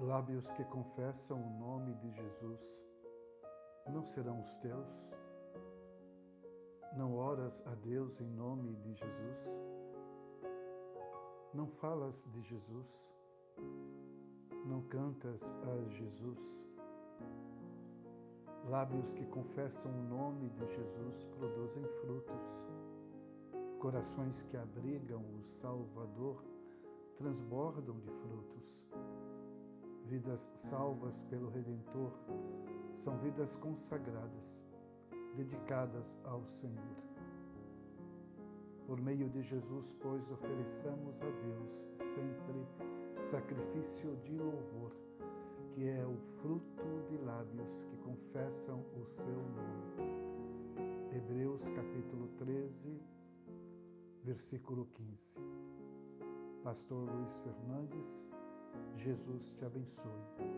Lábios que confessam o nome de Jesus não serão os teus? Não oras a Deus em nome de Jesus? Não falas de Jesus? Não cantas a Jesus? Lábios que confessam o nome de Jesus produzem frutos. Corações que abrigam o Salvador transbordam de frutos. Vidas salvas pelo Redentor são vidas consagradas, dedicadas ao Senhor. Por meio de Jesus, pois, ofereçamos a Deus sempre sacrifício de louvor, que é o fruto de lábios que confessam o seu nome. Hebreus capítulo 13, versículo 15. Pastor Luiz Fernandes, Jesus te abençoe.